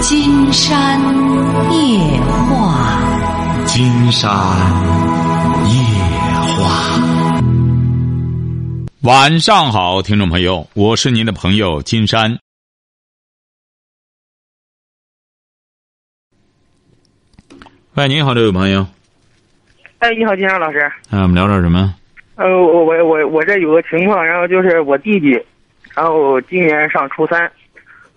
金山夜话，金山夜话。晚上好，听众朋友，我是您的朋友金山。喂，你好，这位朋友。哎，你好，金山老师。啊，我们聊点什么？呃，我我我我这有个情况，然后就是我弟弟，然后今年上初三，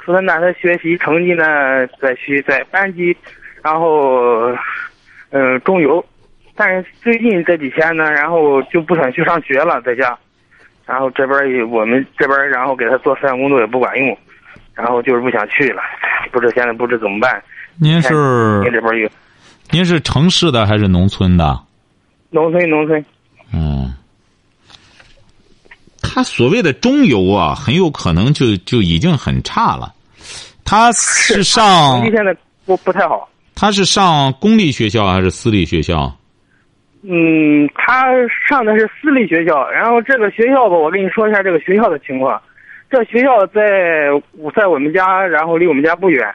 初三呢，他学习成绩呢在学在班级，然后嗯、呃中游，但是最近这几天呢，然后就不想去上学了，在家，然后这边也我们这边然后给他做思想工作也不管用，然后就是不想去了，不知现在不知怎么办。您是您这边有您是城市的还是农村的？农村农村，嗯，他所谓的中游啊，很有可能就就已经很差了。他是上成绩现在不不太好。他是上公立学校还是私立学校？嗯，他上的是私立学校，然后这个学校吧，我跟你说一下这个学校的情况。这学校在在我们家，然后离我们家不远。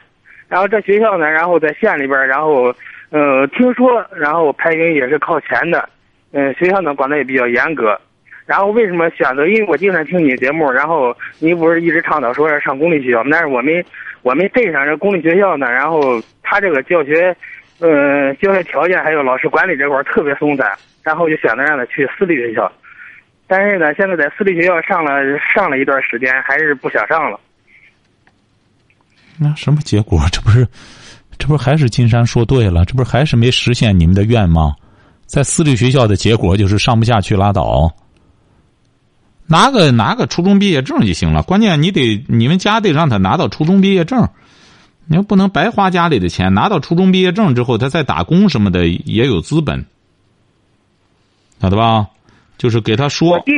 然后这学校呢，然后在县里边，然后呃，听说然后排名也是靠前的。嗯、学校呢管的也比较严格。然后为什么选择？因为我经常听你节目，然后你不是一直倡导说要上公立学校，但是我们我们镇上这公立学校呢，然后他这个教学，呃，教学条件还有老师管理这块特别松散，然后就选择让他去私立学校。但是呢，现在在私立学校上了上了一段时间，还是不想上了。那什么结果？这不是，这不是还是金山说对了？这不是还是没实现你们的愿吗？在私立学校的结果就是上不下去拉倒。拿个拿个初中毕业证就行了，关键你得你们家得让他拿到初中毕业证，你又不能白花家里的钱。拿到初中毕业证之后，他再打工什么的也有资本，晓得吧？就是给他说。我弟，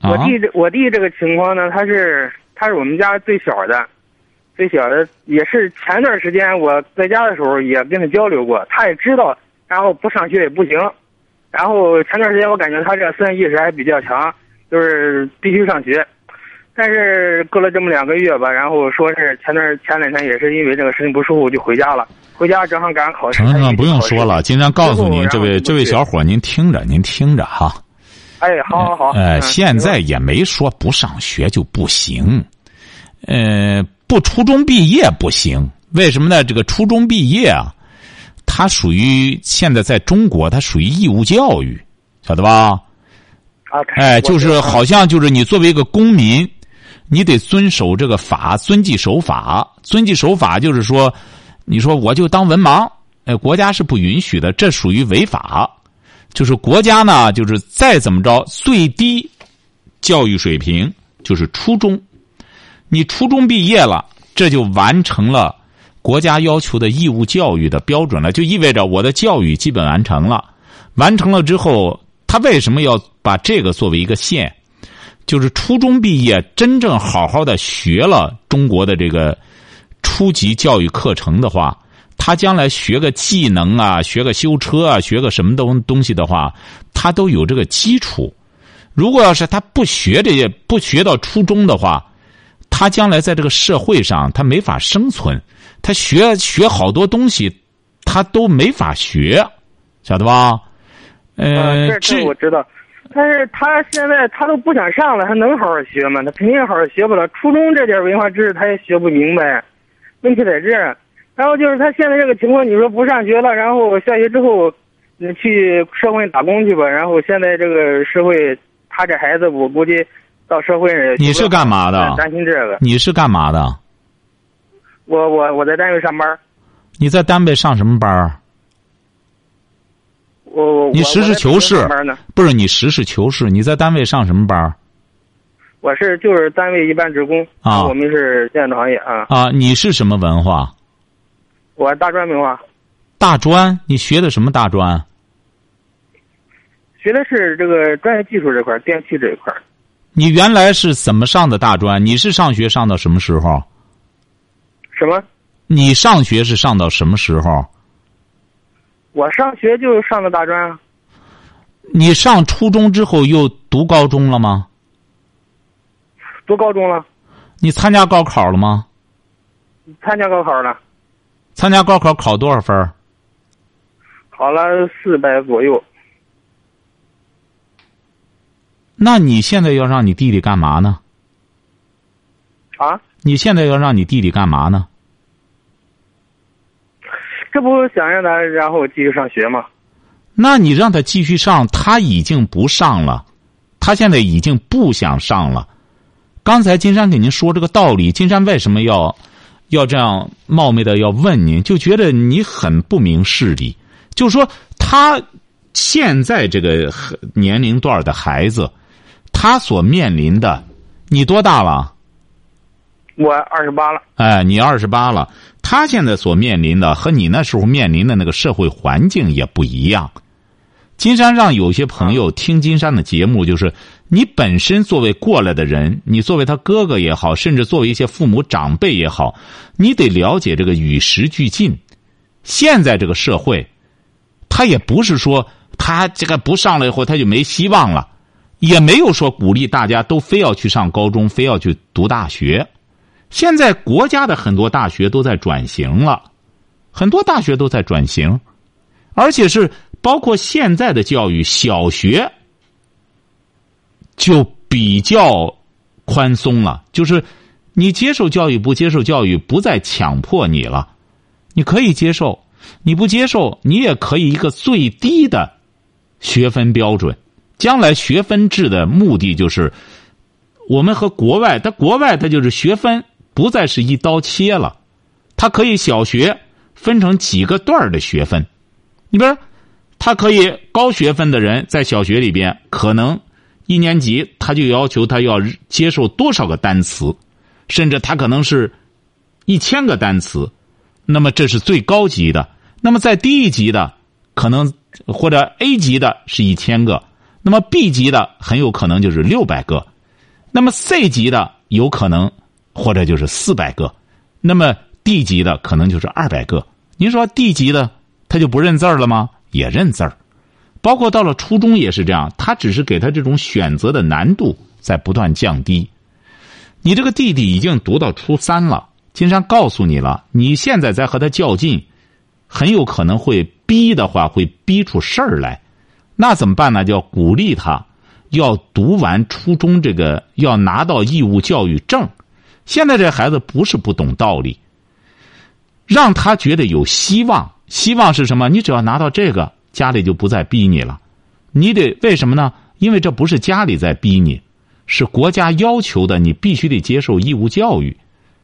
啊？我弟这我弟这个情况呢，他是他是我们家最小的，最小的也是前段时间我在家的时候也跟他交流过，他也知道，然后不上学也不行，然后前段时间我感觉他这个思想意识还比较强，就是必须上学，但是过了这么两个月吧，然后说是前段前两天也是因为这个身体不舒服就回家了，回家正好赶上考试，他一成成不用说了，金山告诉您，这位这位小伙，您听着，您听着哈。哎，好好好，呃，嗯现在也没说不上学就不行，呃，不初中毕业不行，为什么呢？这个初中毕业啊，它属于现在在中国，它属于义务教育，晓得吧？啊，哎，就是好像就是你作为一个公民，你得遵守这个法，遵纪守法。遵纪守法就是说，你说我就当文盲，哎，国家是不允许的，这属于违法。就是国家呢，就是再怎么着，最低教育水平就是初中。你初中毕业了，这就完成了国家要求的义务教育的标准了，就意味着我的教育基本完成了。完成了之后，他为什么要把这个作为一个线？就是初中毕业，真正好好的学了中国的这个初级教育课程的话，他将来学个技能啊，学个修车啊，学个什么东东西的话，他都有这个基础。如果要是他不学这些，不学到初中的话，他将来在这个社会上他没法生存。他学学好多东西，他都没法学，晓得吧？呃，啊，这这我知道，但是他现在他都不想上了，他能好好学吗？他肯定好好学不了。初中这点文化知识他也学不明白，问题在这儿。然后就是他现在这个情况，你说不上学了，然后下学之后，你，去社会打工去吧。然后现在这个社会，他这孩子我估计到社会上，你是干嘛的担心这个。你是干嘛的？我我我在单位上班，你在单位上什么班儿？我我你实事求是。不是你实事求是，你在单位上什么班儿我是就是单位一般职工啊我们是建筑行业啊。啊？你是什么文化？我大专文化，大专？你学的什么大专？学的是这个专业技术这块，电气这一块。你原来是怎么上的大专？你是上学上到什么时候？什么？你上学是上到什么时候？我上学就上的大专啊，你上初中之后又读高中了吗？读高中了，你参加高考了吗？参加高考了。参加高考考多少分？考了四百左右。那你现在要让你弟弟干嘛呢？啊？你现在要让你弟弟干嘛呢？这不想让他然后继续上学吗？那你让他继续上，他已经不上了，他现在已经不想上了。刚才金山给您说这个道理，金山为什么要要这样冒昧的要问您？就觉得你很不明事理。就说他现在这个年龄段的孩子，他所面临的，你多大了？我二十八了。哎，你二十八了。他现在所面临的和你那时候面临的那个社会环境也不一样。金山让有些朋友听金山的节目，就是你本身作为过来的人，你作为他哥哥也好，甚至作为一些父母长辈也好，你得了解这个与时俱进。现在这个社会，他也不是说他这个不上了以后他就没希望了，也没有说鼓励大家都非要去上高中，非要去读大学。现在国家的很多大学都在转型了，很多大学都在转型，而且是包括现在的教育，小学就比较宽松了，就是你接受教育不接受教育，不再强迫你了，你可以接受，你不接受，你也可以一个最低的学分标准。将来学分制的目的就是，我们和国外，它国外它就是学分。不再是一刀切了，它可以小学分成几个段的学分。你比如，他可以高学分的人在小学里边，可能一年级他就要求他要接受多少个单词，甚至他可能是一千个单词。那么这是最高级的。那么在低一级的，可能或者 A 级的是一千个，那么 B 级的很有可能就是六百个，那么 C 级的有可能。或者就是四百个，那么 D 级的可能就是二百个。您说 D 级的他就不认字了吗？也认字儿，包括到了初中也是这样。他只是给他这种选择的难度在不断降低。你这个弟弟已经读到初三了，金山告诉你了，你现在在和他较劲，很有可能会逼的话会逼出事儿来。那怎么办呢？就要鼓励他，要读完初中这个，要拿到义务教育证。现在这孩子不是不懂道理，让他觉得有希望。希望是什么？你只要拿到这个，家里就不再逼你了。你得为什么呢？因为这不是家里在逼你，是国家要求的，你必须得接受义务教育。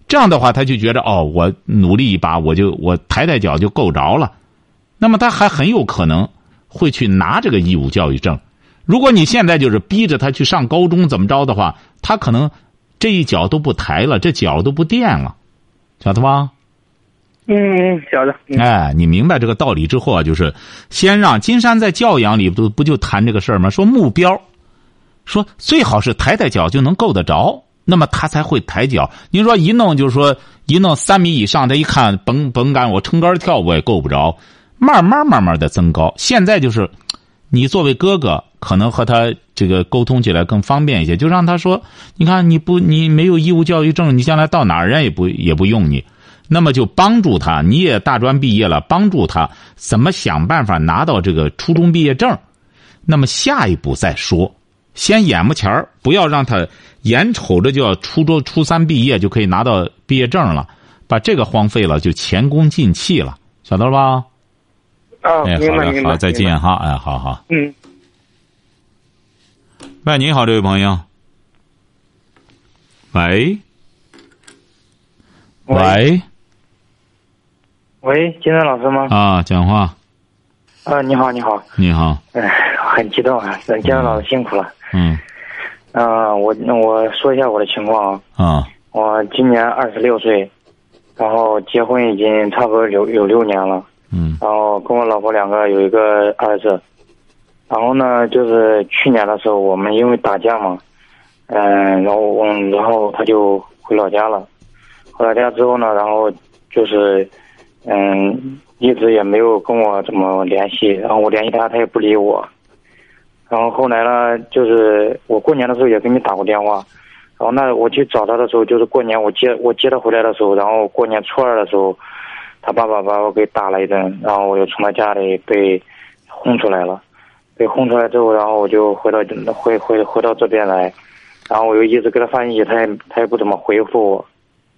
这样的话，他就觉得哦，我努力一把，我就我抬抬脚就够着了。那么他还很有可能会去拿这个义务教育证。如果你现在就是逼着他去上高中怎么着的话，他可能。这一脚都不抬了，这脚都不垫了，晓得吧？嗯，晓得。哎，你明白这个道理之后啊，就是先让金山在教养里不不就谈这个事儿吗？说目标，说最好是抬抬脚就能够得着，那么他才会抬脚。您说一弄就是说一弄三米以上，他一看甭甭干，我撑杆跳我也够不着，慢慢慢慢的增高。现在就是你作为哥哥。可能和他这个沟通起来更方便一些，就让他说：“你看，你不，你没有义务教育证，你将来到哪儿人也不也不用你。那么就帮助他，你也大专毕业了，帮助他怎么想办法拿到这个初中毕业证。那么下一步再说，先眼目前儿不要让他眼瞅着就要初中初三毕业就可以拿到毕业证了，把这个荒废了就前功尽弃了，晓得了吧？啊，明白明白。好，再见哈，哎，好好。嗯。喂，你好，这位朋友。喂，喂，喂，金山老师吗？啊，讲话。啊，你好，你好。你好。哎，很激动啊！金山老师辛苦了。嗯。啊，我那我说一下我的情况啊。啊。我今年二十六岁，然后结婚已经差不多有有六年了。嗯。然后跟我老婆两个有一个儿子。然后呢，就是去年的时候，我们因为打架嘛，嗯，然后嗯，然后他就回老家了。回老家之后呢，然后就是，嗯，一直也没有跟我怎么联系。然后我联系他，他也不理我。然后后来呢，就是我过年的时候也给你打过电话。然后那我去找他的时候，就是过年我接我接他回来的时候，然后过年初二的时候，他爸爸把我给打了一顿，然后我又从他家里被轰出来了。被轰出来之后，然后我就回到回回回到这边来，然后我又一直给他发信息，他也他也不怎么回复我。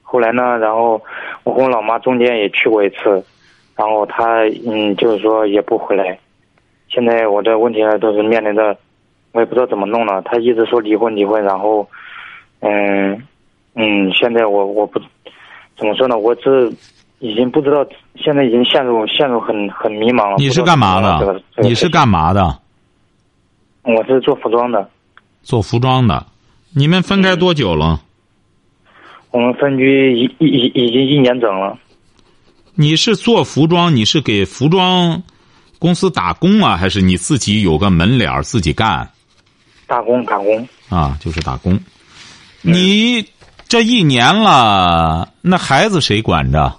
后来呢，然后我跟我老妈中间也去过一次，然后他嗯就是说也不回来。现在我的问题呢都是面临着，我也不知道怎么弄了。他一直说离婚离婚，然后嗯嗯，现在我我不怎么说呢，我这已经不知道，现在已经陷入陷入很很迷茫了。你是干嘛的？你是干嘛的？我是做服装的。做服装的，你们分开多久了？我们分居已已已经一年整了。你是做服装？你是给服装公司打工啊，还是你自己有个门脸自己干？打工，打工。啊，就是打工。你这一年了，那孩子谁管着？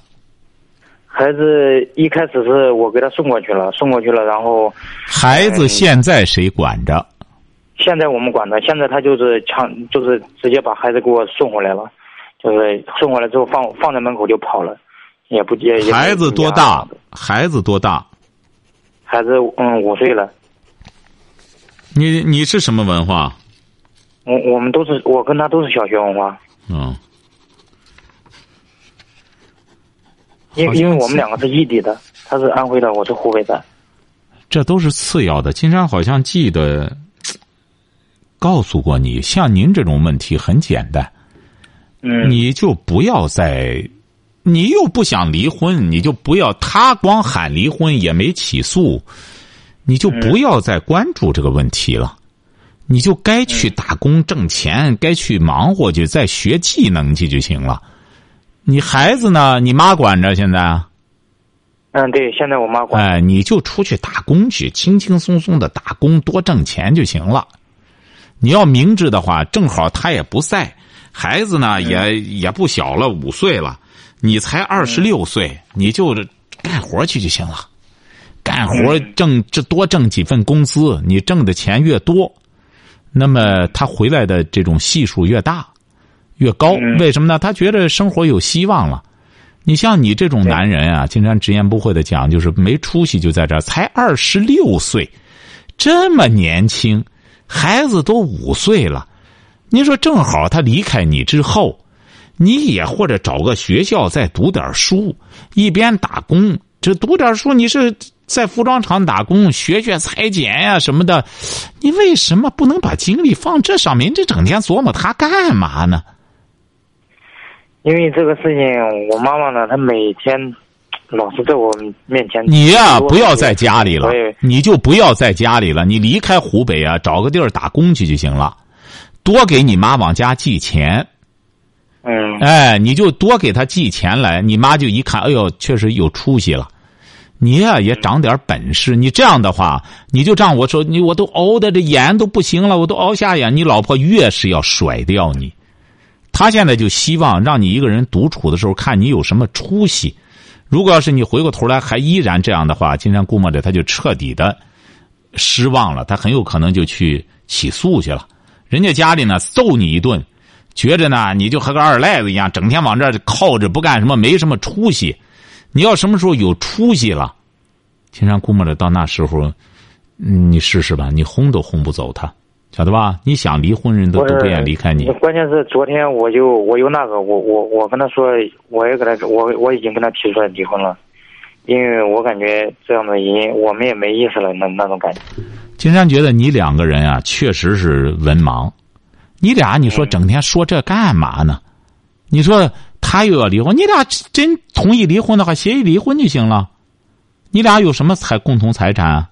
孩子一开始是我给他送过去了，送过去了，然后。孩子现在谁管着？现在我们管着，现在他就是强，就是直接把孩子给我送回来了。就是送回来之后放放在门口就跑了，也不接。孩子多大？孩子多大？孩子嗯五岁了。你你是什么文化？我我们都是我跟他都是小学文化。嗯。因因为我们两个是异地的，他是安徽的，我是湖北的。这都是次要的。金山好像记得告诉过你，像您这种问题很简单。嗯你就不要再，你又不想离婚，你就不要他光喊离婚也没起诉，你就不要再关注这个问题了，你就该去打工挣钱，该去忙活去，再学技能去就行了。你孩子呢？你妈管着现在？嗯，对，现在我妈管。哎，你就出去打工去，轻轻松松的打工，多挣钱就行了。你要明智的话，正好他也不在。孩子呢，也也不小了，五岁了，你才二十六岁，你就干活去就行了，干活挣这多挣几份工资，你挣的钱越多，那么他回来的这种系数越大，越高。为什么呢？他觉得生活有希望了。你像你这种男人啊，经常直言不讳的讲，就是没出息，就在这儿，才二十六岁，这么年轻，孩子都五岁了。你说正好他离开你之后，你也或者找个学校再读点书，一边打工。这读点书，你是在服装厂打工，学学裁剪呀什么的。你为什么不能把精力放这上面？这整天琢磨他干嘛呢？因为这个事情，我妈妈呢，她每天老是在我面前。你呀，不要在家里了，你就不要在家里了，你离开湖北啊，找个地儿打工去就行了。多给你妈往家寄钱，嗯，哎，你就多给她寄钱来，你妈就一看，哎呦，确实有出息了。你呀也长点本事，你这样的话，你就这样我说，你我都熬的这眼都不行了，我都熬瞎眼。你老婆越是要甩掉你，他现在就希望让你一个人独处的时候看你有什么出息。如果要是你回过头来还依然这样的话，金山估摸着他就彻底的失望了，他很有可能就去起诉去了。人家家里呢揍你一顿，觉着呢你就和个二赖子一样，整天往这靠着不干什么，没什么出息。你要什么时候有出息了，青山估摸着到那时候，你试试吧，你轰都轰不走他，晓得吧？你想离婚，人都都不愿离开你。关键是昨天我就我有那个，我我我跟他说，我也跟他我我已经跟他提出来离婚了，因为我感觉这样的人我们也没意思了，那那种感觉。金山觉得你两个人啊，确实是文盲。你俩，你说整天说这干嘛呢？你说他又要离婚，你俩真同意离婚的话，协议离婚就行了。你俩有什么财共同财产？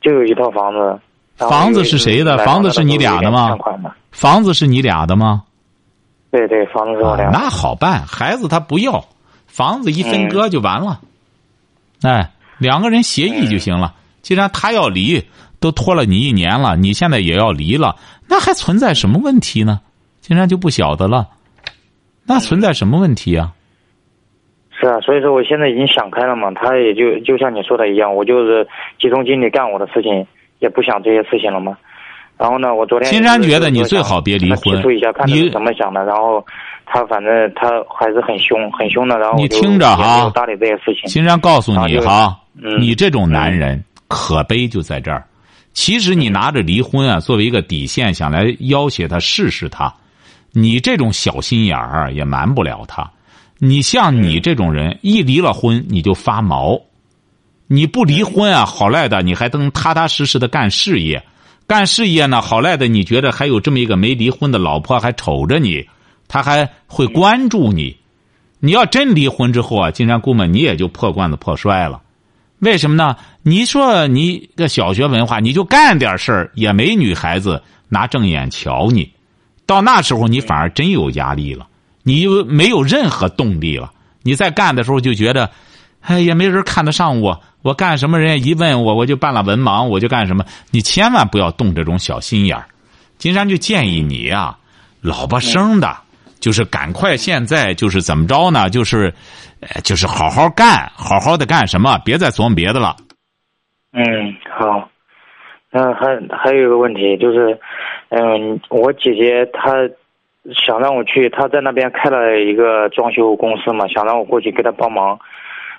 就有一套房子。房子是谁的？房子是你俩的吗？房子是你俩的吗？对对，房子是我俩。那好办，孩子他不要，房子一分割就完了。哎，两个人协议就行了。既然他要离，都拖了你一年了，你现在也要离了，那还存在什么问题呢？竟然就不晓得了，那存在什么问题啊？是啊，所以说我现在已经想开了嘛。他也就就像你说的一样，我就是集中精力干我的事情，也不想这些事情了嘛。然后呢，我昨天金山觉得你最好别离婚，一下看他怎么想的。然后他反正他还是很凶，很凶的。然后你听着哈搭理这些事情。金山告诉你哈，嗯你这种男人可悲就在这儿。其实你拿着离婚啊作为一个底线，想来要挟他试试他，你这种小心眼儿啊也瞒不了他。你像你这种人，一离了婚你就发毛，你不离婚啊，好赖的你还能踏踏实实的干事业，干事业呢，好赖的你觉得还有这么一个没离婚的老婆还瞅着你，他还会关注你。你要真离婚之后啊，金山姑们你也就破罐子破摔了。为什么呢？你说你个小学文化，你就干点事儿，也没女孩子拿正眼瞧你。到那时候，你反而真有压力了，你又没有任何动力了。你在干的时候就觉得，哎，也没人看得上我，我干什么人家一问我，我就办了文盲，我就干什么。你千万不要动这种小心眼儿。金山就建议你呀、老婆生的，就是赶快现在就是怎么着呢？就是，呃，就是好好干，好好的干什么，别再琢磨别的了。嗯，好。那还还有一个问题就是，嗯，我姐姐她想让我去，她在那边开了一个装修公司嘛，想让我过去给她帮忙。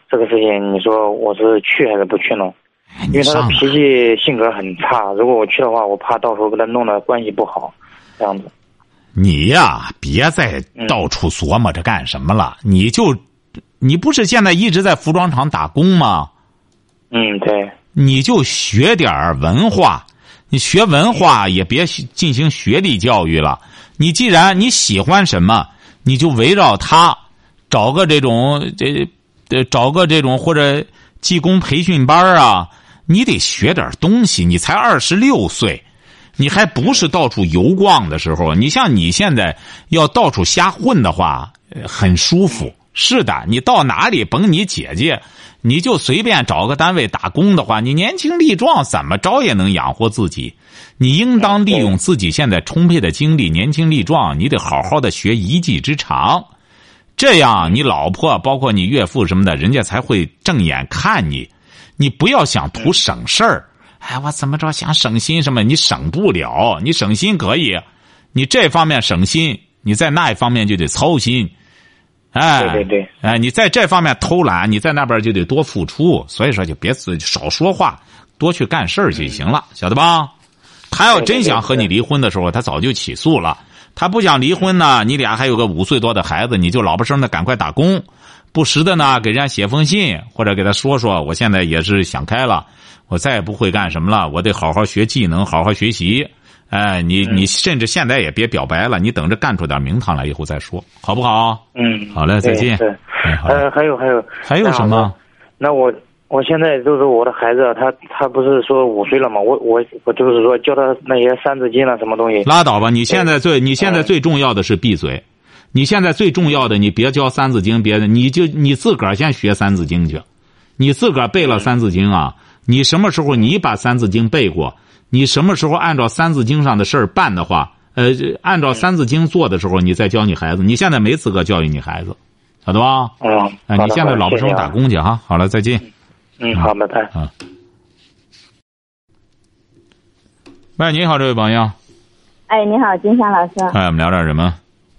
这个事情，你说我是去还是不去呢？因为他的脾气性格很差，如果我去的话，我怕到时候跟他弄得关系不好，这样子。你呀，别再到处琢磨着干什么了。你就，你不是现在一直在服装厂打工吗？嗯，对，你就学点儿文化，你学文化也别进行学历教育了。你既然你喜欢什么，你就围绕他，找个这种这这找个这种或者技工培训班啊，你得学点东西。你才二十六岁，你还不是到处游逛的时候。你像你现在要到处瞎混的话，很舒服。是的，你到哪里甭你姐姐，你就随便找个单位打工的话，你年轻力壮，怎么着也能养活自己。你应当利用自己现在充沛的精力，年轻力壮，你得好好的学一技之长，这样你老婆包括你岳父什么的，人家才会正眼看你。你不要想图省事儿，哎，我怎么着想省心什么？你省不了，你省心可以，你这方面省心，你在那一方面就得操心。哎，对对对，哎，你在这方面偷懒，你在那边就得多付出。所以说，就别自少说话，多去干事儿就行了，晓得吧？他要真想和你离婚的时候，他早就起诉了。他不想离婚呢，你俩还有个五岁多的孩子，你就老婆生的赶快打工，不时的呢给人家写封信，或者给他说说，我现在也是想开了，我再也不会干什么了，我得好好学技能，好好学习。哎，你你甚至现在也别表白了，你等着干出点名堂来以后再说，好不好？嗯，好嘞再对见是，哎好呃，还有还有，还有什么？那我我现在就是我的孩子，他他不是说五岁了吗？我我我就是说教他那些三字经啊，什么东西。拉倒吧！你现在最你现在最重要的是闭嘴，你现在最重要的你别教三字经，别的你就你自个儿先学三字经去，你自个儿背了三字经啊，你什么时候你把三字经背过？你什么时候按照三字经上的事儿办的话，呃，按照三字经做的时候，你再教你孩子。你现在没资格教育你孩子，晓得吧？嗯，哎，你现在老婆生打工去哈。好了，再见。嗯，好，拜拜。啊。喂，你好，这位朋友，哎，你好，金山老师。哎，我们聊点什么？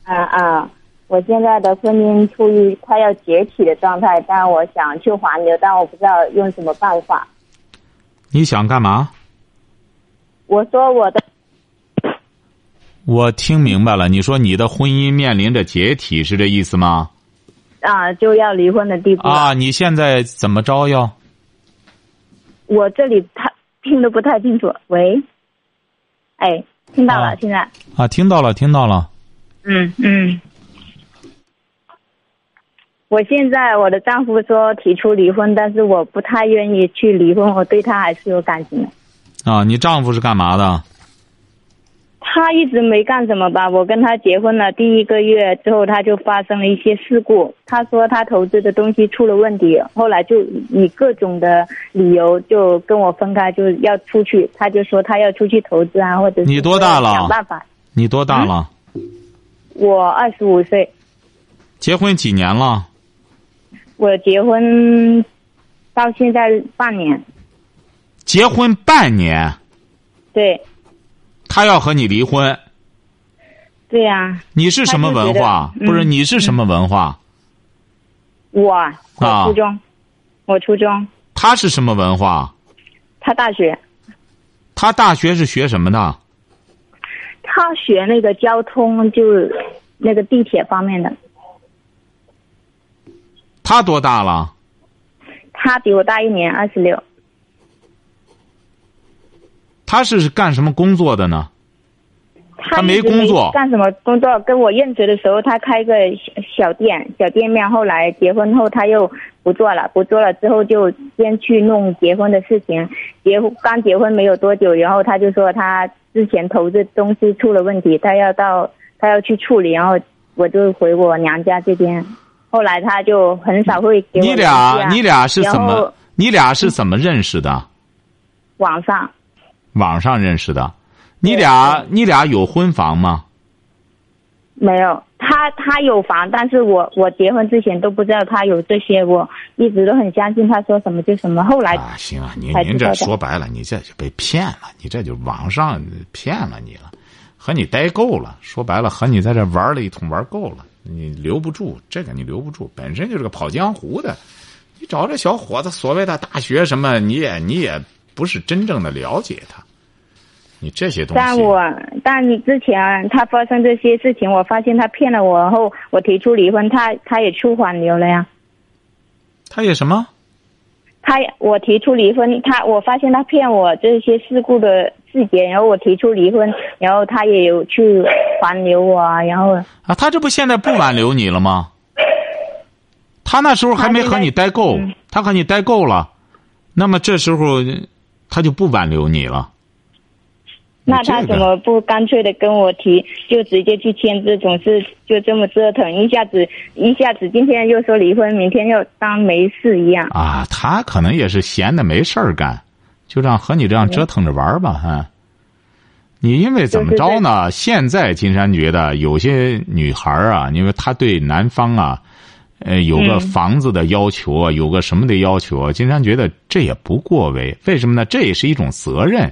嗯啊，我现在的婚姻处于快要解体的状态，但我想去挽留，但我不知道用什么办法。你想干嘛？我说我的，我听明白了，你说你的婚姻面临着解体，是这意思吗？啊，就要离婚的地步。啊，你现在怎么着哟？我这里他听得不太清楚。喂，哎，听到了，啊现在。啊，听到了，听到了。嗯嗯。我现在我的丈夫说提出离婚，但是我不太愿意去离婚，我对他还是有感情的。啊，你丈夫是干嘛的？他一直没干什么吧？我跟他结婚了第一个月之后，他就发生了一些事故。他说他投资的东西出了问题，后来就以各种的理由就跟我分开，就要出去。他就说他要出去投资啊，或者你多大了想办法。你多大了？我二十五岁，结婚几年了？我结婚到现在半年。结婚半年，对，他要和你离婚，对呀、你是什么文化？不是，嗯你是什么文化？我啊初中，我初中，他是什么文化？他大学，他大学是学什么的？他学那个交通，就那个地铁方面的。他多大了？他比我大一年，二十六。他是干什么工作的呢？他没工作干什么工作？跟我认识的时候，他开个小小店，小店面。后来结婚后，他又不做了，不做了之后就先去弄结婚的事情。结婚刚结婚没有多久，然后他就说他之前投资东西出了问题，他要到他要去处理，然后我就回我娘家这边。后来他就很少会给我你俩你俩是怎么？你俩是怎么认识的？网上网上认识的。你俩你俩有婚房吗？没有，他他有房，但是我我结婚之前都不知道他有这些，我一直都很相信他说什么就什么。后来啊，行啊，您您这说白了，你这就被骗了，你这就网上骗了你了，和你待够了。说白了，和你在这玩了一通，玩够了，你留不住，这个你留不住，本身就是个跑江湖的。你找这小伙子，所谓的大学什么，你也你也不是真正的了解他，你这些东西。但我但你之前他发生这些事情，我发现他骗了我后，我提出离婚，他他也出挽留了呀。他也什么？他我提出离婚，他我发现他骗我这些事故的细节，然后我提出离婚，然后他也有去挽留我啊，然后啊，他这不现在不挽留你了吗？他那时候还没和你待够，嗯他和你待够了，那么这时候他就不挽留你了。那他怎么不干脆的跟我提，就直接去签字，总是就这么折腾，一下子一下子今天又说离婚，明天又当没事一样。啊，他可能也是闲的没事儿干，就这样和你这样折腾着玩儿吧，哈、你因为怎么着呢？现在金山觉得有些女孩儿啊，因为她对男方啊，呃，有个嗯房子的要求啊，有个什么的要求啊，金山觉得这也不过为。为什么呢？这也是一种责任。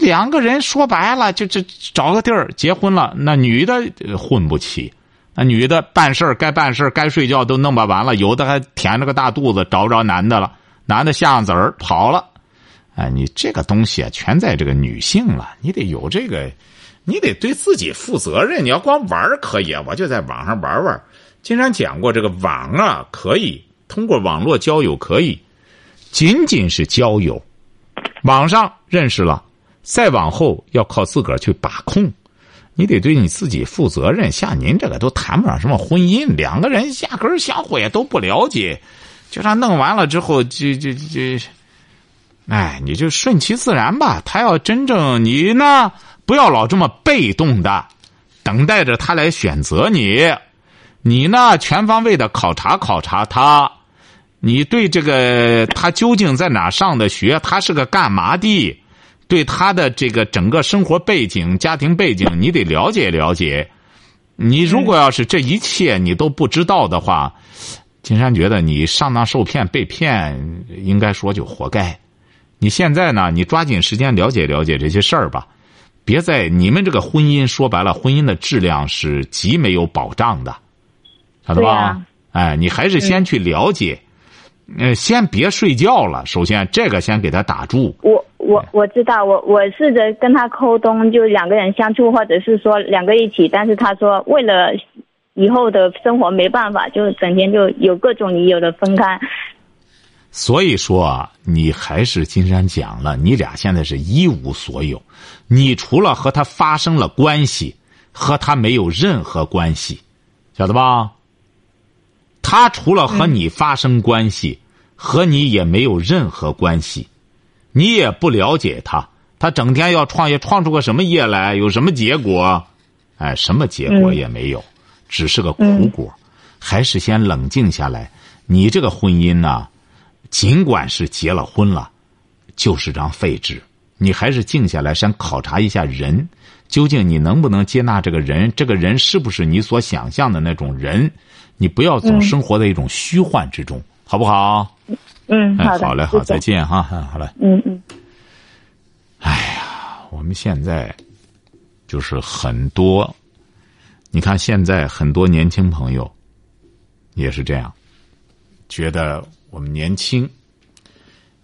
两个人说白了，就就找个地儿结婚了，那女的混不起，那女的办事儿该办事儿该睡觉都弄不完了，有的还填着个大肚子找不着男的了，男的下子儿跑了，哎，你这个东西啊，全在这个女性了，你得有这个，你得对自己负责任。你要光玩儿可以，我就在网上玩玩。经常讲过，这个网啊可以通过网络交友可以，仅仅是交友，网上认识了。再往后要靠自个儿去把控，你得对你自己负责任。像您这个都谈不上什么婚姻，两个人压根儿相互也都不了解，就让弄完了之后，就就就，哎，你就顺其自然吧。他要真正你呢，不要老这么被动的等待着他来选择你，你呢全方位的考察考察他。你对这个他究竟在哪上的学，他是个干嘛的？对他的这个整个生活背景、家庭背景，你得了解了解。你如果要是这一切你都不知道的话，金山觉得你上当受骗、被骗，应该说就活该。你现在呢，你抓紧时间了解了解这些事儿吧，别在你们这个婚姻说白了，婚姻的质量是极没有保障的，晓得吧？啊哎，你还是先去了解，呃，先别睡觉了。首先，这个先给他打住。我我我知道，我我试着跟他沟通，就两个人相处，或者是说两个一起，但是他说为了以后的生活没办法，就整天就有各种理由的分开。所以说啊，你还是金山讲了，你俩现在是一无所有，你除了和他发生了关系，和他没有任何关系，晓得吧？他除了和你发生关系，和你也没有任何关系，你也不了解他，他整天要创业，创出个什么业来，有什么结果？哎，什么结果也没有，只是个苦果。还是先冷静下来。你这个婚姻呢，尽管是结了婚了，就是张废纸。你还是静下来，先考察一下人，究竟你能不能接纳这个人？这个人是不是你所想象的那种人？你不要总生活在一种虚幻之中，好不好？嗯，哎，好的，好嘞，好，再。见哈，嗯好嘞。嗯嗯，我们现在就是很多你看现在很多年轻朋友也是这样，觉得我们年轻，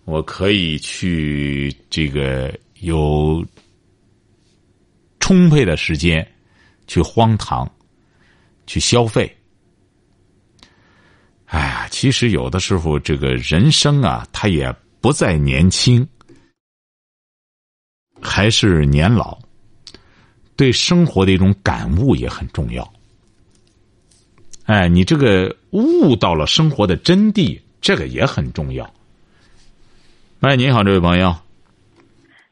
我可以去这个有充沛的时间去荒唐，去消费。哎呀，其实有的时候这个人生啊，他也不再年轻，还是年老。对生活的一种感悟也很重要。哎，你这个悟到了生活的真谛，这个也很重要。哎，你好，这位朋友。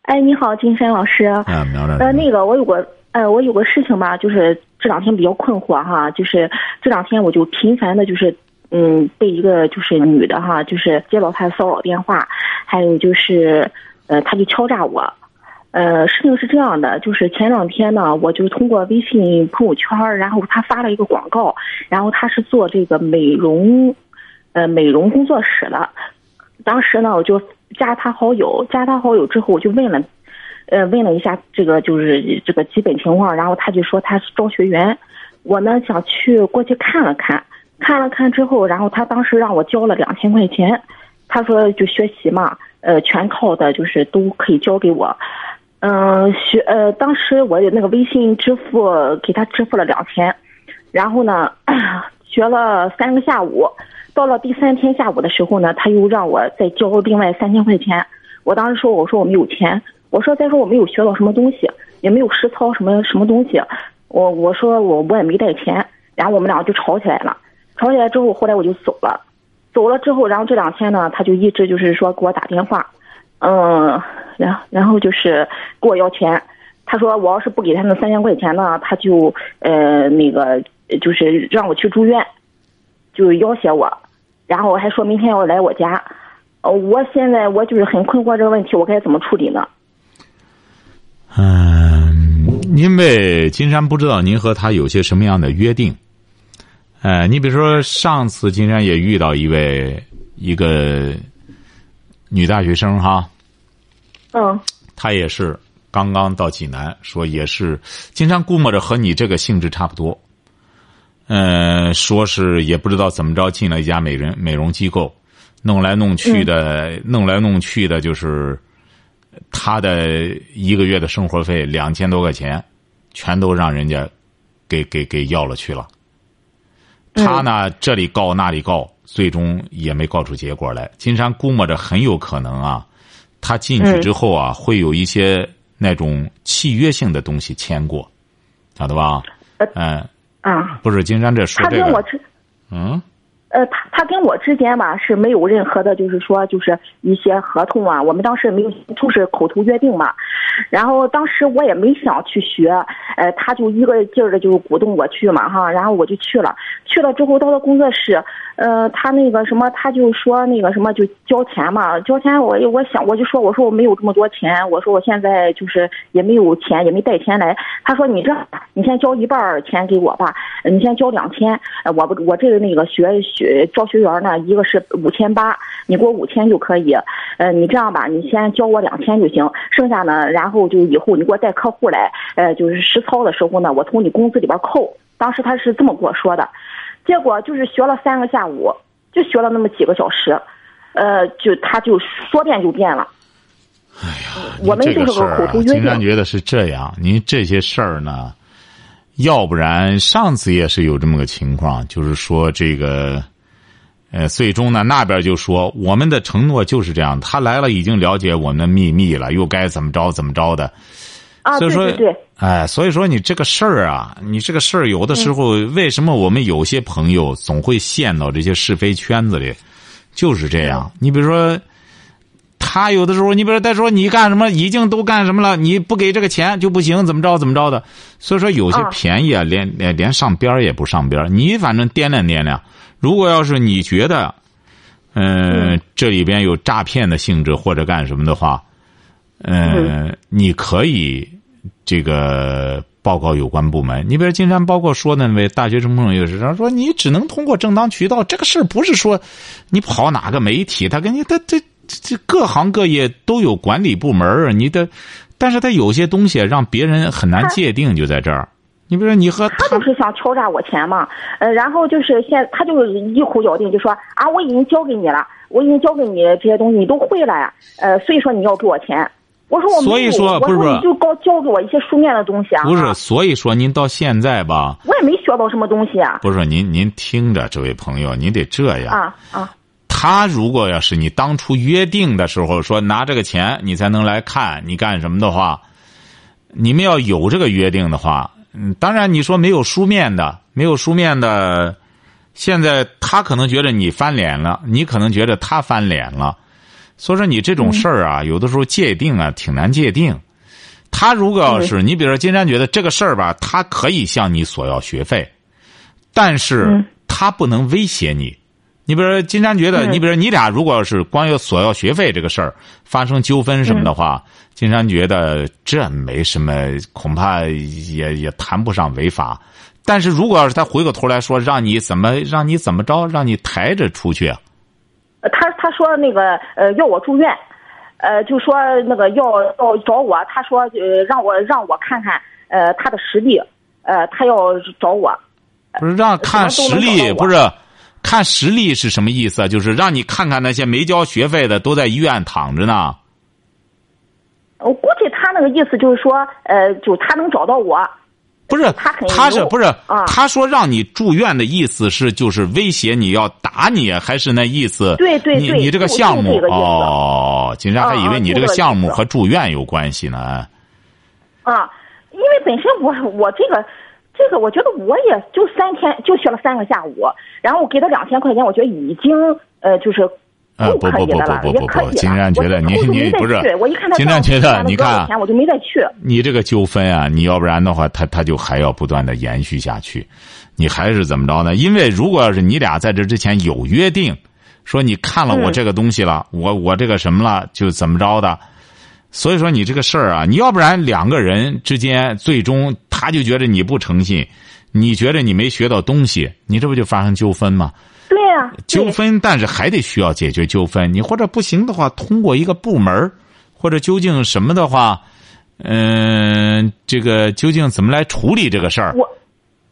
哎，你好，金山老师。哎，苗苗。呃，那个，我有个，呃，我有个事情吧，就是这两天比较困惑哈，就是这两天我就频繁的，就是嗯，被一个就是女的哈，就是接到她的骚扰电话，还有就是，呃，她就敲诈我。呃，事情是这样的，就是前两天呢，我就通过微信朋友圈，然后他发了一个广告，然后他是做这个美容，呃，美容工作室的。当时呢，我就加他好友，加他好友之后，我就问了，呃，问了一下这个就是这个基本情况，然后他就说他是招学员，我呢想去过去看了看，看了看之后，然后他当时让我交了两千块钱，他说就学习嘛，呃，全靠的就是都可以交给我。嗯，学呃，当时我那个微信支付给他支付了两千，然后呢，学了三个下午，到了第三天下午的时候呢，他又让我再交另外三千块钱。我当时说，我说我没有钱，我说再说我没有学到什么东西，也没有实操什么什么东西，我我说我我也没带钱，然后我们两个就吵起来了。吵起来之后，后来我就走了，走了之后，然后这两天呢，他就一直就是说给我打电话。嗯，然然后就是给我要钱，他说我要是不给他那三千块钱呢，他就呃那个就是让我去住院，就要挟我，然后我还说明天要来我家，呃，我现在我就是很困惑这个问题，我该怎么处理呢？嗯，因为金山不知道您和他有些什么样的约定，呃，你比如说上次金山也遇到一位一个。女大学生哈，嗯，她也是刚刚到济南，说也是经常估摸着和你这个性质差不多，嗯，说是也不知道怎么着进了一家美人美容机构，弄来弄去的，弄来弄去的，就是他的一个月的生活费两千多块钱，全都让人家给给给要了去了。他呢，这里告那里告。最终也没告出结果来。金山估摸着很有可能啊，他进去之后啊，会有一些那种契约性的东西签过，晓得吧？嗯啊，不是金山这说这个，嗯。呃，他他跟我之间吧是没有任何的，就是说就是一些合同啊，我们当时没有，就是口头约定嘛。然后当时我也没想去学，呃，他就一个劲儿的就鼓动我去嘛哈，然后我就去了。去了之后到了工作室，呃，他那个什么，他就说那个什么就交钱嘛，交钱我我想我就说我说我没有这么多钱，我说我现在就是也没有钱，也没带钱来。他说你这你先交一半钱给我吧，你先交两千，我不我这个那个学学。招学员呢，一个是五千八，你给我五千就可以。呃，你这样吧，你先交我两千就行，剩下呢，然后就以后你给我带客户来，呃，就是实操的时候呢，我从你工资里边扣。当时他是这么跟我说的，结果就是学了三个下午，就学了那么几个小时，呃，就他就说变就变了。哎呀，我们就是个口头约定。经常觉得是这样，您这些事儿呢？要不然上次也是有这么个情况，就是说这个。呃，最终呢，那边就说我们的承诺就是这样。他来了，已经了解我们的秘密了，又该怎么着怎么着的。啊，对对对。哎，所以说你这个事儿啊，你这个事儿有的时候，为什么我们有些朋友总会陷到这些是非圈子里？就是这样。你比如说，他有的时候，你比如说他说你干什么，已经都干什么了，你不给这个钱就不行，怎么着怎么着的。所以说有些便宜啊，连连连上边也不上边你反正掂量掂量。如果要是你觉得，嗯，这里边有诈骗的性质或者干什么的话，嗯，你可以这个报告有关部门。你比如金山包括说那位大学生朋友也是，他说你只能通过正当渠道。这个事儿不是说你跑哪个媒体，他跟你他这这各行各业都有管理部门你的，但是他有些东西让别人很难界定，就在这儿。你比如说你和他就是想敲诈我钱嘛，呃，然后就是现他就是一口咬定就说啊，我已经交给你了，我已经交给你这些东西，你都会了呀，呃，所以说你要给我钱。我说我，所以说不是我说你就告教给我一些书面的东西啊。不是，所以说您到现在吧，我也没学到什么东西啊。不是您您听着，这位朋友，您得这样啊啊。他如果要是你当初约定的时候说拿这个钱你才能来看你干什么的话，你们要有这个约定的话，嗯，当然你说没有书面的，没有书面的，现在他可能觉得你翻脸了，你可能觉得他翻脸了。所以说，你这种事儿啊，有的时候界定啊，挺难界定。他如果要是你，比如说金山觉得这个事儿吧，他可以向你索要学费，但是他不能威胁你。你比如说金山觉得，你比如说你俩如果要是光要索要学费这个事儿发生纠纷什么的话，金山觉得这没什么，恐怕也也谈不上违法。但是如果要是他回过头来说让你怎么让你怎么着，让你抬着出去。他他说那个呃要我住院，呃就说那个要要找我，他说呃让我让我看看呃他的实力，呃他要找我。不是让看实力，不是看实力是什么意思？就是让你看看那些没交学费的都在医院躺着呢。我估计他那个意思就是说，呃，就他能找到我。不是他，他是不是？他说让你住院的意思是就是威胁你要打你，还是那意思？对对对，你你这个项目哦，金山还以为你这个项目和住院有关系呢。啊，因为本身我我这个这个，我觉得我也就三天就学了三个下午，然后我给他两千块钱，我觉得已经呃就是。呃，不不不不不不不，金山觉得你你不是，金山觉得你看，我就没再去。你这个纠纷啊，你要不然的话，他他就还要不断的延续下去，你还是怎么着呢？因为如果要是你俩在这之前有约定，说你看了我这个东西了，我我这个什么了，就怎么着的，所以说你这个事儿啊，你要不然两个人之间最终他就觉得你不诚信，你觉得你没学到东西，你这不就发生纠纷吗？对呀，纠纷，但是还得需要解决纠纷。你或者不行的话，通过一个部门或者究竟什么的话，嗯，这个究竟怎么来处理这个事儿？我，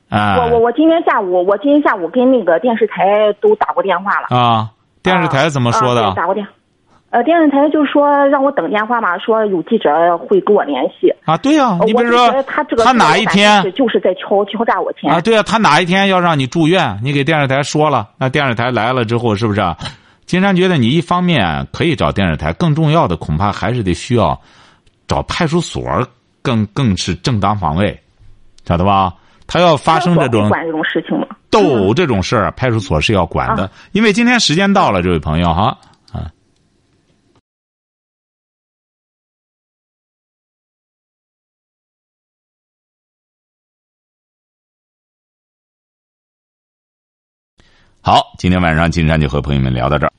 啊，我我我今天下午，我今天下午跟那个电视台都打过电话了。啊，电视台怎么说的？打过电。呃，电视台就说让我等电话嘛，说有记者会跟我联系。啊，对呀，你比如说他这个他哪一天就是在敲敲诈我钱啊？对啊，他哪一天要让你住院，你给电视台说了，那电视台来了之后，是不是？金山觉得你一方面可以找电视台，更重要的恐怕还是得需要找派出所，更更是正当防卫，晓得吧？他要发生这种管这种事情吗？斗这种事儿，派出所是要管的。因为今天时间到了，这位朋友哈。好，今天晚上金山就和朋友们聊到这儿。